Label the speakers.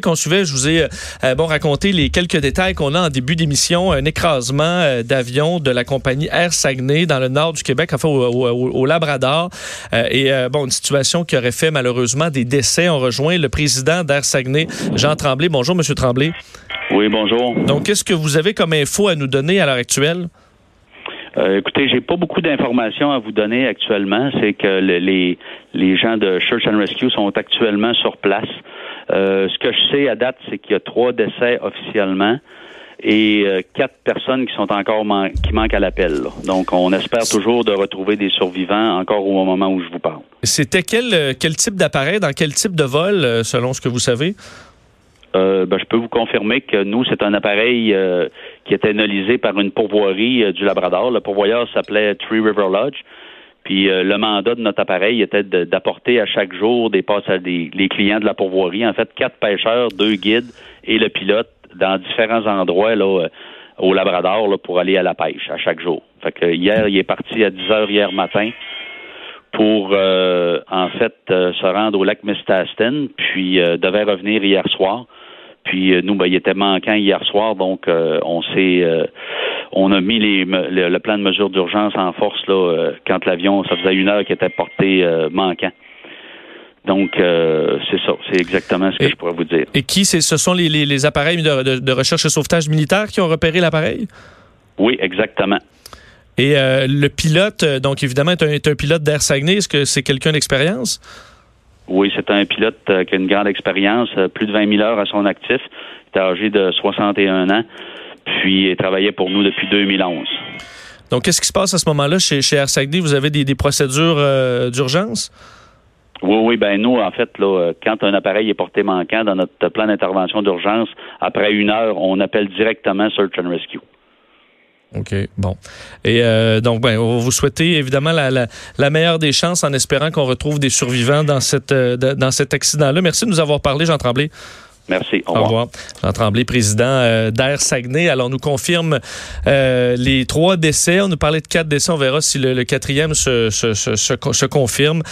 Speaker 1: qu'on suivait, je vous ai euh, bon raconté les quelques détails qu'on a en début d'émission. Un écrasement euh, d'avion de la compagnie Air Saguenay dans le nord du Québec, enfin au, au, Labrador. Euh, et bon, une situation qui aurait fait malheureusement des décès. On rejoint le président d'Air Saguenay, Jean Tremblay. Bonjour, Monsieur Tremblay.
Speaker 2: Oui, bonjour.
Speaker 1: Donc, qu'est-ce que vous avez comme info à nous donner à l'heure actuelle?
Speaker 2: Euh, écoutez, j'ai pas beaucoup d'informations à vous donner actuellement. C'est que les, les gens de Church and Rescue sont actuellement sur place. Euh, ce que je sais à date, c'est qu'il y a trois décès officiellement et euh, quatre personnes qui sont encore qui manquent à l'appel. Donc, on espère toujours de retrouver des survivants encore au moment où je vous parle.
Speaker 1: C'était quel, euh, quel type d'appareil, dans quel type de vol, selon ce que vous savez?
Speaker 2: Euh, ben, je peux vous confirmer que nous, c'est un appareil qui était analysé par une pourvoirie du Labrador. Le pourvoyeur s'appelait Three River Lodge. Puis euh, le mandat de notre appareil était d'apporter à chaque jour des passes à des les clients de la pourvoirie. En fait, quatre pêcheurs, deux guides et le pilote dans différents endroits là, euh, au Labrador là, pour aller à la pêche à chaque jour. Fait que hier, il est parti à 10 heures hier matin pour euh, en fait se rendre au lac Mistastin, puis devait revenir hier soir. Puis nous, ben, il était manquant hier soir, donc on s'est on a mis les, le, plan de mesure d'urgence en force là, euh, quand l'avion, ça faisait une heure qu'il était porté euh, manquant. Donc, euh, c'est ça. C'est exactement ce que je pourrais vous dire.
Speaker 1: Et qui, ce sont les, les, appareils de, recherche et sauvetage militaire qui ont repéré l'appareil?
Speaker 2: Oui, exactement.
Speaker 1: Et le pilote, donc évidemment, est un, est un pilote d'Air Saguenay. Est-ce que c'est quelqu'un d'expérience?
Speaker 2: Oui, c'est un pilote qui a une grande expérience, plus de 20 000 heures à son actif. Il est âgé de 61 ans puis il travaillait pour nous depuis 2011.
Speaker 1: Donc, qu'est-ce qui se passe à ce moment-là chez, chez Vous avez des, procédures euh, d'urgence?
Speaker 2: Oui, oui, ben nous, en fait, là, quand un appareil est porté manquant dans notre plan d'intervention d'urgence, après une heure, on appelle directement Search and Rescue.
Speaker 1: OK, bon. Et euh, donc, ben, on va vous souhaiter évidemment la, la, meilleure des chances en espérant qu'on retrouve des survivants dans, cette, euh, dans cet accident-là. Merci de nous avoir parlé, Jean Tremblay.
Speaker 2: Merci. Au, revoir.
Speaker 1: Jean Tremblay, président euh, d'Air Saguenay. Alors, nous confirme euh, les trois décès. On nous parlait de quatre décès. On verra si le, quatrième se, se, se confirme.